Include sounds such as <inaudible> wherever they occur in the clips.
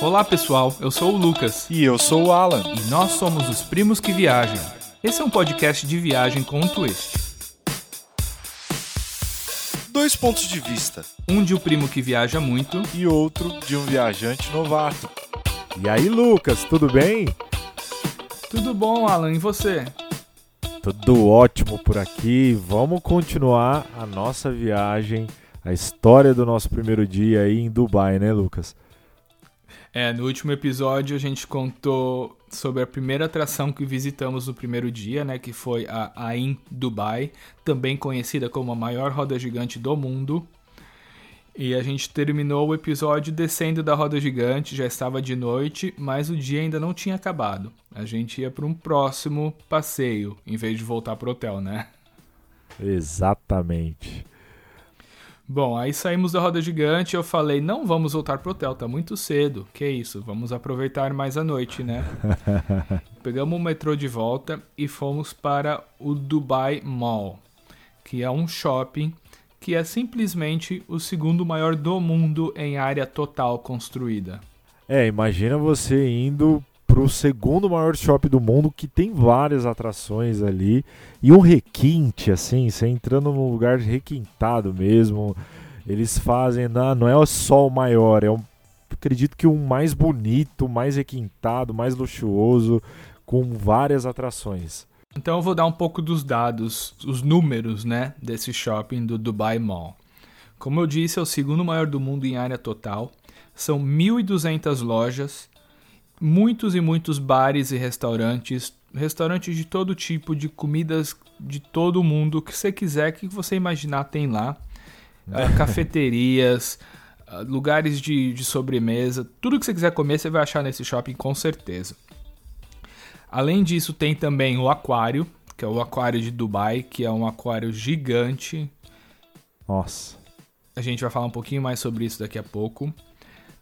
Olá pessoal, eu sou o Lucas E eu sou o Alan. e nós somos os Primos que Viajam. Esse é um podcast de viagem com um twist. Dois pontos de vista Um de o primo que viaja muito e outro de um viajante novato. E aí, Lucas, tudo bem? Tudo bom, Alan? E você? Tudo ótimo por aqui. Vamos continuar a nossa viagem, a história do nosso primeiro dia aí em Dubai, né, Lucas? É, no último episódio a gente contou sobre a primeira atração que visitamos no primeiro dia, né, que foi a Ain Dubai, também conhecida como a maior roda gigante do mundo. E a gente terminou o episódio descendo da roda gigante, já estava de noite, mas o dia ainda não tinha acabado. A gente ia para um próximo passeio, em vez de voltar pro hotel, né? Exatamente. Bom, aí saímos da roda gigante e eu falei, não vamos voltar pro hotel, tá muito cedo. Que isso, vamos aproveitar mais a noite, né? <laughs> Pegamos o metrô de volta e fomos para o Dubai Mall, que é um shopping que é simplesmente o segundo maior do mundo em área total construída. É, imagina você indo pro segundo maior shopping do mundo que tem várias atrações ali e um requinte assim, você entrando num lugar requintado mesmo. Eles fazem, não, não é só o maior, é um acredito que o mais bonito, mais requintado, mais luxuoso, com várias atrações. Então eu vou dar um pouco dos dados, os números, né, desse shopping do Dubai Mall. Como eu disse, é o segundo maior do mundo em área total. São 1.200 lojas, muitos e muitos bares e restaurantes, restaurantes de todo tipo, de comidas de todo mundo, o que você quiser, que você imaginar tem lá. Ah, cafeterias, ah, lugares de, de sobremesa, tudo que você quiser comer você vai achar nesse shopping com certeza. Além disso, tem também o aquário, que é o aquário de Dubai, que é um aquário gigante. Nossa. A gente vai falar um pouquinho mais sobre isso daqui a pouco.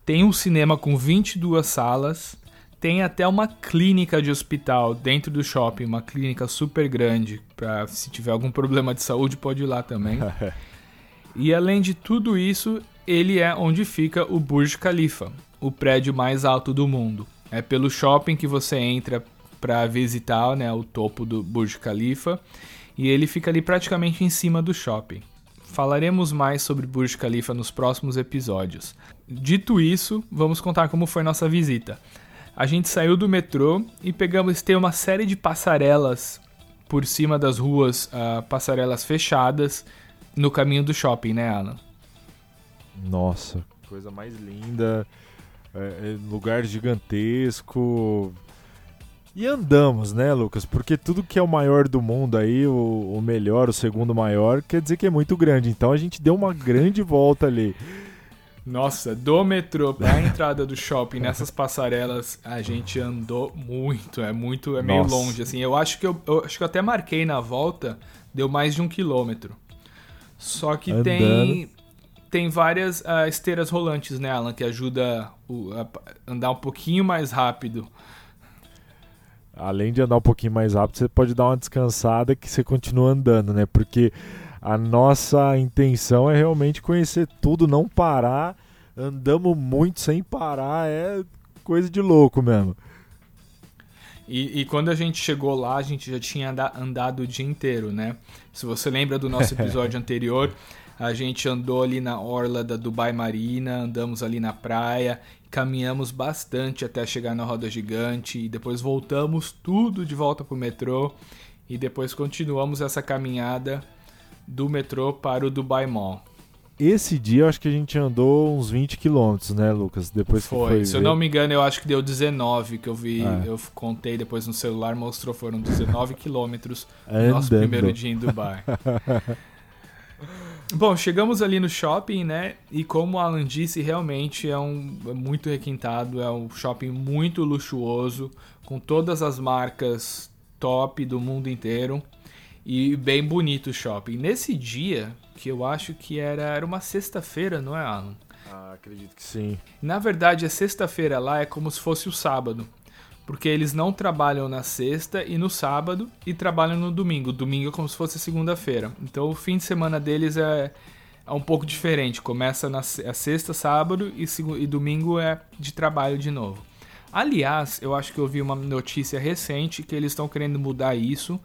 Tem um cinema com 22 salas. Tem até uma clínica de hospital dentro do shopping, uma clínica super grande. Pra se tiver algum problema de saúde, pode ir lá também. <laughs> E além de tudo isso, ele é onde fica o Burj Khalifa, o prédio mais alto do mundo. É pelo shopping que você entra para visitar né, o topo do Burj Khalifa e ele fica ali praticamente em cima do shopping. Falaremos mais sobre Burj Khalifa nos próximos episódios. Dito isso, vamos contar como foi nossa visita. A gente saiu do metrô e pegamos tem uma série de passarelas por cima das ruas, ah, passarelas fechadas no caminho do shopping, né, Alan? Nossa, coisa mais linda, é, é, lugar gigantesco. E andamos, né, Lucas? Porque tudo que é o maior do mundo aí, o, o melhor, o segundo maior, quer dizer que é muito grande. Então a gente deu uma grande volta ali. Nossa, do metrô pra <laughs> entrada do shopping nessas passarelas, a gente andou muito, é muito, é meio Nossa. longe, assim. Eu acho que eu, eu acho que eu até marquei na volta, deu mais de um quilômetro. Só que Andando. tem tem várias ah, esteiras rolantes, né, Alan, que ajuda o, a andar um pouquinho mais rápido. Além de andar um pouquinho mais rápido, você pode dar uma descansada que você continua andando, né? Porque a nossa intenção é realmente conhecer tudo, não parar. Andamos muito sem parar, é coisa de louco mesmo. E, e quando a gente chegou lá, a gente já tinha anda- andado o dia inteiro, né? Se você lembra do nosso <laughs> episódio anterior, a gente andou ali na orla da Dubai Marina, andamos ali na praia, caminhamos bastante até chegar na roda gigante e depois voltamos tudo de volta pro metrô e depois continuamos essa caminhada do metrô para o Dubai Mall. Esse dia eu acho que a gente andou uns 20 quilômetros, né, Lucas? Depois que Foi, foi se eu ver. não me engano, eu acho que deu 19 que eu vi, É. eu contei depois no celular, mostrou foram 19 quilômetros no nosso primeiro dia em Dubai. <laughs> Bom, chegamos ali no shopping, né? E como o Alan disse, realmente é um é muito requintado, é um shopping muito luxuoso, com todas as marcas top do mundo inteiro e bem bonito o shopping. Nesse dia, que eu acho que era, era uma sexta-feira, não é, Alan? Ah, acredito que sim. Na verdade, a sexta-feira lá é como se fosse o sábado. Porque eles não trabalham na sexta e no sábado e trabalham no domingo. Domingo é como se fosse segunda-feira. Então o fim de semana deles é, é um pouco diferente. Começa na é sexta, sábado e, e domingo é de trabalho de novo. Aliás, eu acho que eu vi uma notícia recente que eles estão querendo mudar isso.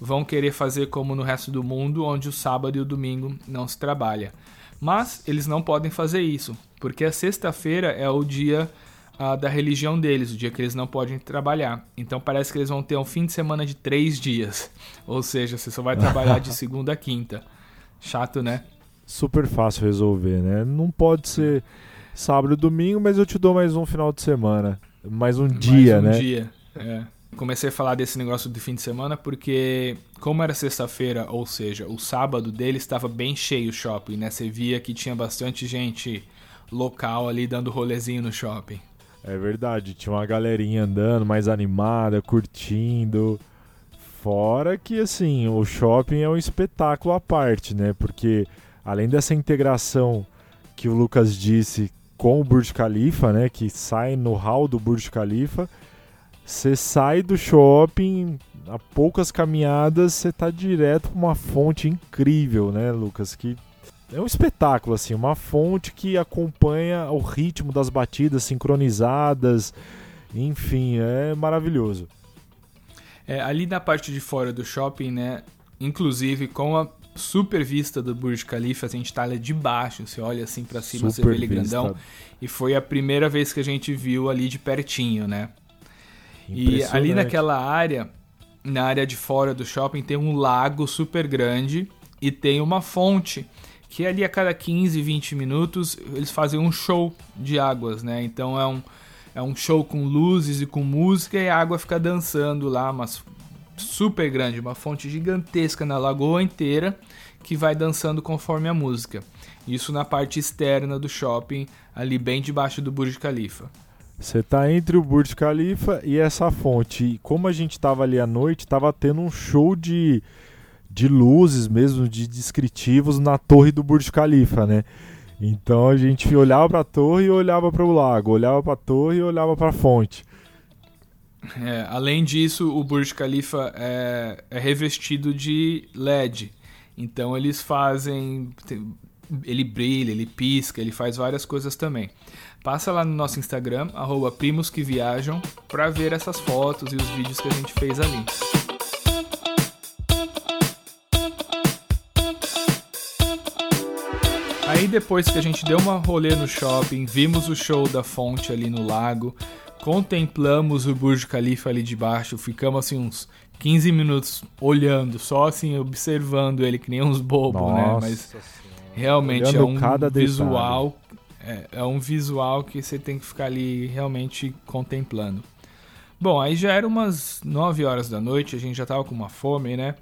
Vão querer fazer como no resto do mundo, onde o sábado e o domingo não se trabalha. Mas eles não podem fazer isso, porque a sexta-feira é o dia uh, da religião deles, o dia que eles não podem trabalhar. Então parece que eles vão ter um fim de semana de três dias. <laughs> Ou seja, você só vai trabalhar de <laughs> segunda a quinta. Chato, né? Super fácil resolver, né? Não pode ser sábado e domingo, mas eu te dou mais um final de semana. Mais um mais dia, um né? Mais um dia, é comecei a falar desse negócio de fim de semana porque, como era sexta-feira, ou seja, o sábado dele estava bem cheio o shopping, né? Você via que tinha bastante gente local ali dando rolezinho no shopping. É verdade, tinha uma galerinha andando mais animada, curtindo. Fora que, assim, o shopping é um espetáculo à parte, né? Porque além dessa integração que o Lucas disse com o Burj Khalifa, né? Que sai no hall do Burj Khalifa você sai do shopping, a poucas caminhadas, você tá direto para uma fonte incrível, né, Lucas? Que é um espetáculo, assim, uma fonte que acompanha o ritmo das batidas sincronizadas, enfim, é maravilhoso. É, ali na parte de fora do shopping, né, inclusive com a super vista do Burj Khalifa, a gente tá ali de baixo, você olha assim para cima, super você vê ele vista. grandão, e foi a primeira vez que a gente viu ali de pertinho, né? E ali naquela área, na área de fora do shopping, tem um lago super grande e tem uma fonte que ali a cada 15, 20 minutos eles fazem um show de águas, né? Então é um, é um show com luzes e com música e a água fica dançando lá, mas super grande, uma fonte gigantesca na lagoa inteira que vai dançando conforme a música. Isso na parte externa do shopping, ali bem debaixo do Burj Khalifa. Você tá entre o Burj Khalifa e essa fonte. E como a gente tava ali à noite, tava tendo um show de, de luzes mesmo, de descritivos na torre do Burj Khalifa, né? Então a gente olhava para a torre e olhava para o lago, olhava para a torre e olhava para a fonte. É, além disso, o Burj Khalifa é, é, revestido de LED. Então eles fazem. Ele brilha, ele pisca, ele faz várias coisas também. Passa lá no nosso Instagram, arroba primos que viajam, para ver essas fotos e os vídeos que a gente fez ali. Aí depois que a gente deu uma rolê no shopping, vimos o show da fonte ali no lago, contemplamos o Burj Khalifa ali de baixo, ficamos assim uns 15 minutos olhando, só assim observando ele que nem uns bobos, né? Mas realmente olhando é um visual é, é um visual que você tem que ficar ali realmente contemplando. Bom, aí já era umas 9 horas da noite, a gente já tava com uma fome, né?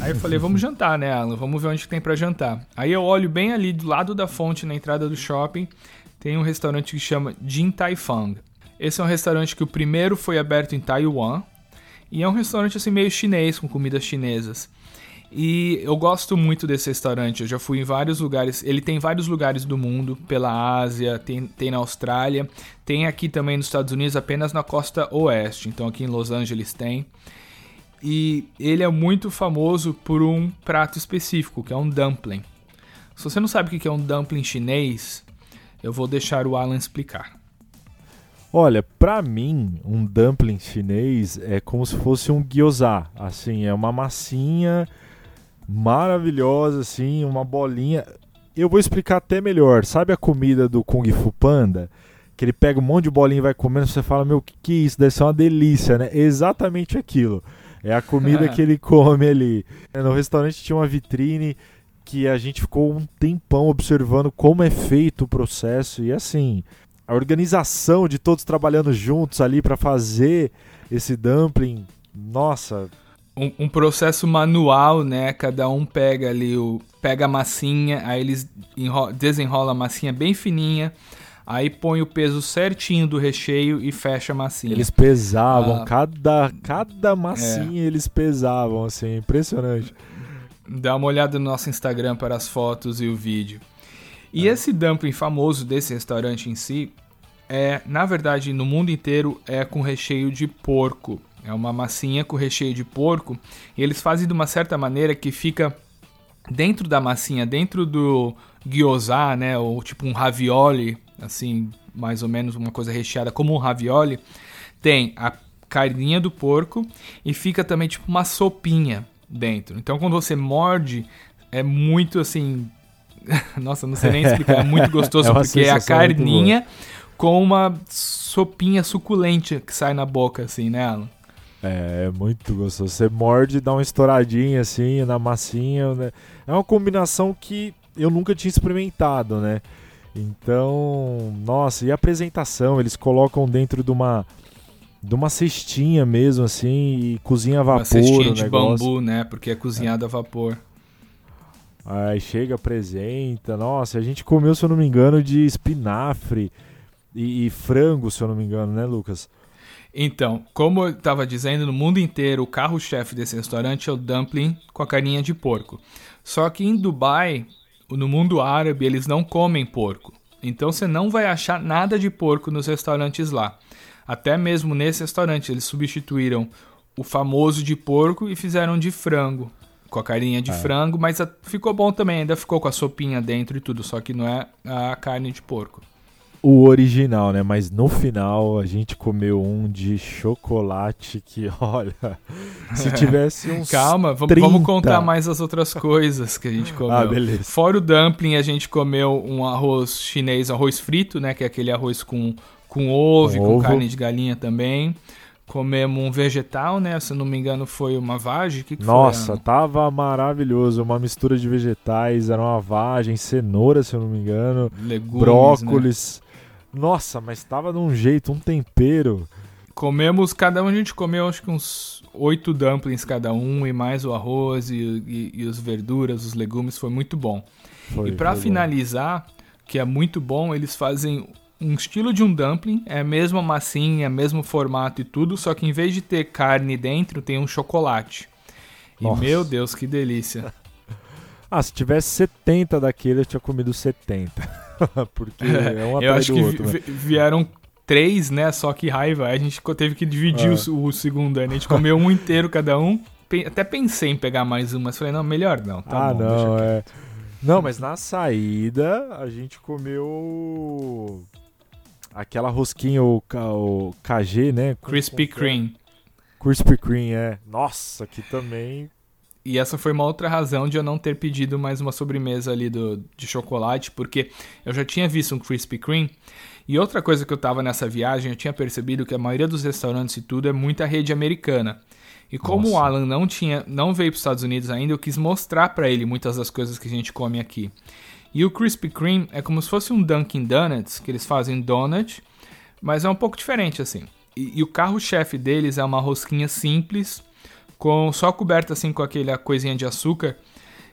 Aí eu falei, vamos <laughs> jantar, né, Alan? Vamos ver onde que tem para jantar. Aí eu olho bem ali do lado da fonte, na entrada do shopping, tem um restaurante que chama Jin Tai Fang. Esse é um restaurante que o primeiro foi aberto em Taiwan e é um restaurante assim meio chinês, com comidas chinesas. E eu gosto muito desse restaurante. Eu já fui em vários lugares. Ele tem vários lugares do mundo, pela Ásia, tem, tem na Austrália, tem aqui também nos Estados Unidos, apenas na costa oeste. Então aqui em Los Angeles tem. E ele é muito famoso por um prato específico, que é um dumpling. Se você não sabe o que é um dumpling chinês, eu vou deixar o Alan explicar. Olha, para mim, um dumpling chinês é como se fosse um gyoza. Assim, é uma massinha maravilhosa, assim, uma bolinha. Eu vou explicar até melhor. Sabe a comida do Kung Fu Panda? Que ele pega um monte de bolinha e vai comendo, você fala, meu, que que é isso? Deve ser uma delícia, né? Exatamente aquilo. É a comida <laughs> que ele come ali. No restaurante tinha uma vitrine que a gente ficou um tempão observando como é feito o processo e assim, a organização de todos trabalhando juntos ali para fazer esse dumpling, nossa, um, um, processo manual, né? Cada um pega ali o pega a massinha, aí eles desenrola a massinha bem fininha, aí põe o peso certinho do recheio e fecha a massinha. Eles pesavam, ah, cada cada massinha é. eles pesavam, assim, impressionante. Dá uma olhada no nosso Instagram para as fotos e o vídeo. E é. esse dumpling famoso desse restaurante em si é, na verdade, no mundo inteiro é com recheio de porco. É uma massinha com recheio de porco. E eles fazem de uma certa maneira que fica dentro da massinha, dentro do gyoza, né, ou tipo um ravioli, assim, mais ou menos uma coisa recheada como um ravioli, tem a carninha do porco e fica também tipo uma sopinha dentro. Então quando você morde, é muito assim, <laughs> nossa, não sei nem explicar, é muito gostoso <laughs> É porque é a carninha com uma sopinha suculente que sai na boca assim, né, Alan? É, é muito gostoso. Você morde, dá uma estouradinha assim na massinha. Né? É uma combinação que eu nunca tinha experimentado, né? Então, nossa, e a apresentação? Eles colocam dentro de uma de uma cestinha mesmo assim e cozinha a vapor Uma cestinha de negócio. bambu, né? Porque é cozinhado a vapor. Aí chega, apresenta. Nossa, a gente comeu, se eu não me engano, de espinafre e, e frango, se eu não me engano, né, Lucas? Então, como eu estava dizendo, no mundo inteiro o carro-chefe desse restaurante é o dumpling com a carninha de porco. Só que em Dubai, no mundo árabe, eles não comem porco. Então você não vai achar nada de porco nos restaurantes lá. Até mesmo nesse restaurante eles substituíram o famoso de porco e fizeram de frango. Com a carinha de É. frango, mas ficou bom também, ainda ficou com a sopinha dentro e tudo, só que não é a carne de porco. O original, né? Mas no final a gente comeu um de chocolate que, <laughs> olha, se tivesse <laughs> uns. Calma, vamos, 30. vamos contar mais as outras coisas que a gente comeu. Ah, beleza. Fora o dumpling, a gente comeu um arroz chinês, arroz frito, né? Que é aquele arroz com, com ovo, Com com ovo. carne de galinha também. Comemos um vegetal, né? Se eu não me engano, foi uma vagem. Que que Nossa, foi? Tava maravilhoso. Uma mistura de vegetais, era uma vagem, cenoura, se eu não me engano, Legumes, né? Nossa, mas tava de um jeito, um tempero. Comemos, cada um a gente comeu acho que uns oito dumplings cada um, e mais o arroz e, e, e os verduras, os legumes, foi muito bom. Foi, e pra foi bom. finalizar, que é muito bom, eles fazem um estilo de um dumpling, é a mesma massinha, mesmo formato e tudo, só que em vez de ter carne dentro, tem um chocolate. E Nossa. meu Deus, que delícia. <laughs> Ah, se tivesse 70 daquele, eu tinha comido 70. <laughs> Porque <laughs> é um Eu acho que outro. vi- né? vi- vieram três, né? Só que raiva. A gente teve que dividir É. o, o segundo. né? A gente comeu um inteiro cada um. Até pensei em pegar mais um, mas falei, não, melhor não. Tá ah, bom, não, é. Não, mas na saída a gente comeu aquela rosquinha, o, o KG, né? Crispy Kreme. Krispy Kreme, é. Nossa, que também. E essa foi uma outra razão de eu não ter pedido mais uma sobremesa ali do, de chocolate, porque eu já tinha visto um Krispy Kreme. E outra coisa que eu tava nessa viagem, eu tinha percebido que a maioria dos restaurantes e tudo é muita rede americana. E como o Nossa. Alan não tinha, não veio para os Estados Unidos ainda, eu quis mostrar para ele muitas das coisas que a gente come aqui. E o Krispy Kreme é como se fosse um Dunkin' Donuts, que eles fazem donut, mas é um pouco diferente assim. E, e o carro-chefe deles é uma rosquinha simples, com só coberta assim com aquela coisinha de açúcar.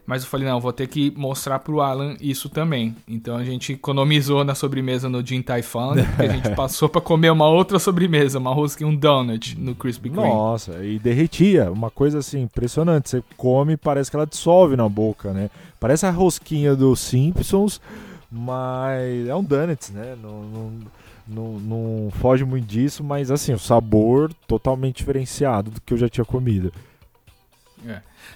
Mas eu falei, não, vou ter que mostrar pro Alan isso também. Então a gente economizou na sobremesa no Din Tai Fung, porque a gente <laughs> passou pra comer uma outra sobremesa, uma rosquinha, um donut no Krispy Kreme. Nossa, e derretia. Uma coisa assim, impressionante. Você come parece que ela dissolve na boca, né? Parece a rosquinha dos Simpsons, mas é um donuts, né? Não, não, não, não foge muito disso, mas assim, o sabor totalmente diferenciado do que eu já tinha comido.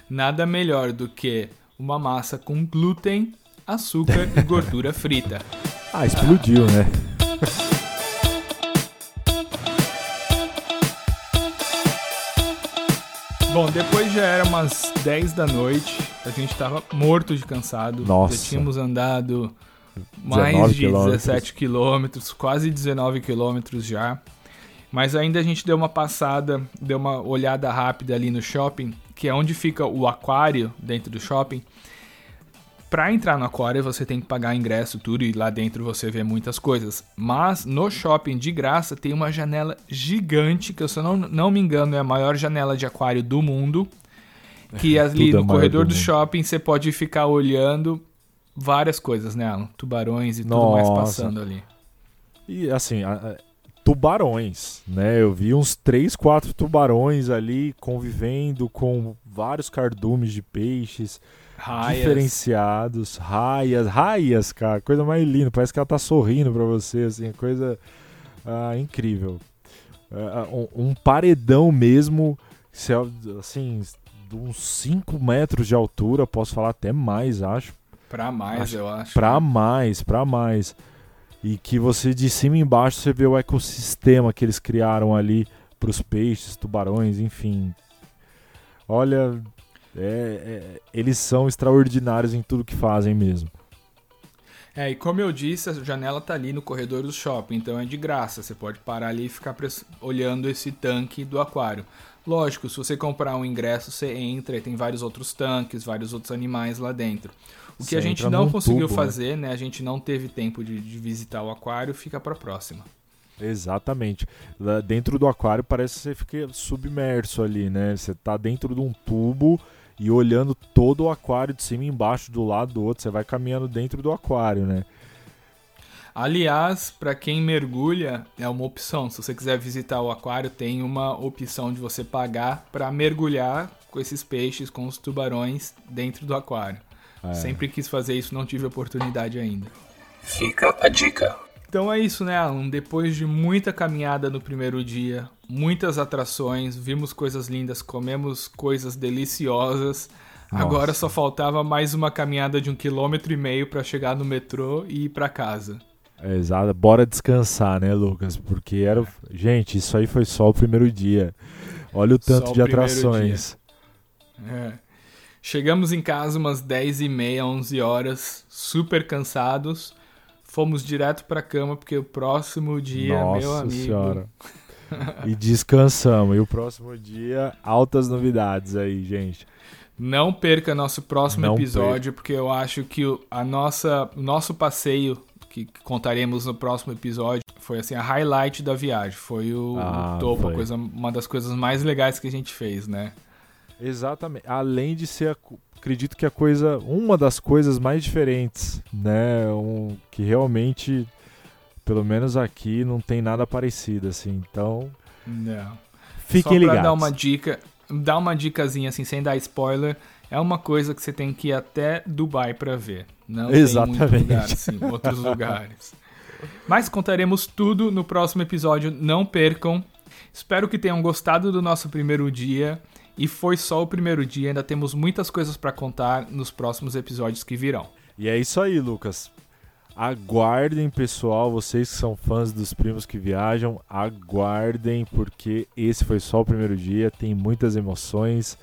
Nada melhor do que uma massa com glúten, açúcar e gordura frita. <laughs> Ah, explodiu, né? <laughs> Bom, depois já era umas 10 da noite, a gente tava morto de cansado. Nossa. Já tínhamos andado mais 19 de quilômetros. 17 quilômetros, quase 19 quilômetros já. Mas ainda a gente deu uma passada, deu uma olhada rápida ali no shopping, que é onde fica o aquário dentro do shopping. Pra entrar no aquário você tem que pagar ingresso tudo e lá dentro você vê muitas coisas. Mas no shopping de graça tem uma janela gigante, que eu se eu não, não me engano é a maior janela de aquário do mundo. Que <laughs> ali é no corredor do do shopping você pode ficar olhando várias coisas, né, Alan? Tubarões e tudo mais Nossa. passando ali. E assim, a- a- tubarões, né? Eu vi uns 3, 4 tubarões ali convivendo com vários cardumes de peixes Raias. diferenciados, raias, raias, cara, coisa mais linda, parece que ela tá sorrindo pra você, assim, coisa ah, incrível. Ah, um, um paredão mesmo, assim, de uns 5 metros de altura, posso falar até mais, acho. Pra mais, Acho- eu acho. Pra mais, pra mais. E que você de cima e embaixo você vê o ecossistema que eles criaram ali pros peixes, tubarões, enfim. Olha, é- é- eles são extraordinários em tudo que fazem mesmo. É, e como eu disse, a janela tá ali no corredor do shopping, então é de graça. Você pode parar ali e ficar olhando esse tanque do aquário. Lógico, se você comprar um ingresso, você entra e tem vários outros tanques, vários outros animais lá dentro. O que Você a gente não conseguiu tubo, né? fazer, né? A gente não teve tempo de, de visitar o aquário, fica pra próxima. Exatamente. Lá dentro do aquário parece que você fica submerso ali, né? Você tá dentro de um tubo e olhando todo o aquário de cima e embaixo, do lado do outro. Você vai caminhando dentro do aquário, né? Aliás, para quem mergulha, é uma opção. Se você quiser visitar o aquário, tem uma opção de você pagar para mergulhar com esses peixes, com os tubarões dentro do aquário. É. Sempre quis fazer isso, não tive oportunidade ainda. Fica a dica. Então é isso, né, Alan? Depois de muita caminhada no primeiro dia, muitas atrações, vimos coisas lindas, comemos coisas deliciosas. Nossa. Agora só faltava mais uma caminhada de um quilômetro e meio para chegar no metrô e ir para casa. É, exato. Bora descansar, né, Lucas? Porque era. Gente, isso aí foi só o primeiro dia. Olha o tanto Só o de atrações. É. Chegamos em casa umas 10 e meia, 11 horas, super cansados. Fomos direto pra cama, porque o próximo dia, Nossa meu amigo. senhora. <laughs> e descansamos. E o próximo dia, altas novidades aí, gente. Não perca nosso próximo Não episódio, porque eu acho que o a nossa, o nosso passeio, que contaremos no próximo episódio, foi assim, a highlight da viagem. Foi o, o Ah, topo, foi. coisa, uma das coisas mais legais que a gente fez, né? Exatamente. Além de ser, acredito que a coisa, uma das coisas mais diferentes, né? Um, que realmente, pelo menos aqui, não tem nada parecido, assim. Então, Não. fiquem Só ligados. dar uma dica, dar uma dicasinha assim, sem dar spoiler, é uma coisa que você tem que ir até Dubai pra ver. Não tem muito Exatamente. lugar assim, outros <laughs> lugares. Mas contaremos tudo no próximo episódio, não percam. Espero que tenham gostado do nosso primeiro dia. E foi só o primeiro dia, ainda temos muitas coisas pra contar nos próximos episódios que virão. E é isso aí, Lucas. Aguardem, pessoal, vocês que são fãs dos primos que viajam, aguardem, porque esse foi só o primeiro dia, tem muitas emoções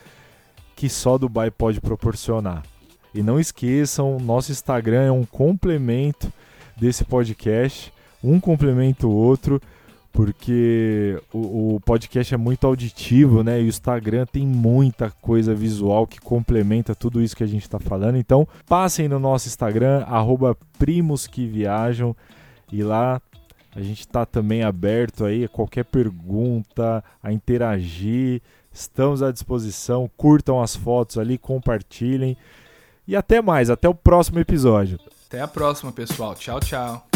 que só Dubai pode proporcionar. E não esqueçam, nosso Instagram é um complemento desse podcast, um complementa o outro, porque o, o podcast é muito auditivo, né? E o Instagram tem muita coisa visual que complementa tudo isso que a gente está falando. Então, passem no nosso Instagram, arroba primos que viajam, e lá a gente está também aberto aí a qualquer pergunta, a interagir. Estamos à disposição. Curtam as fotos ali, compartilhem. E até mais, até o próximo episódio. Até a próxima, pessoal. Tchau, tchau.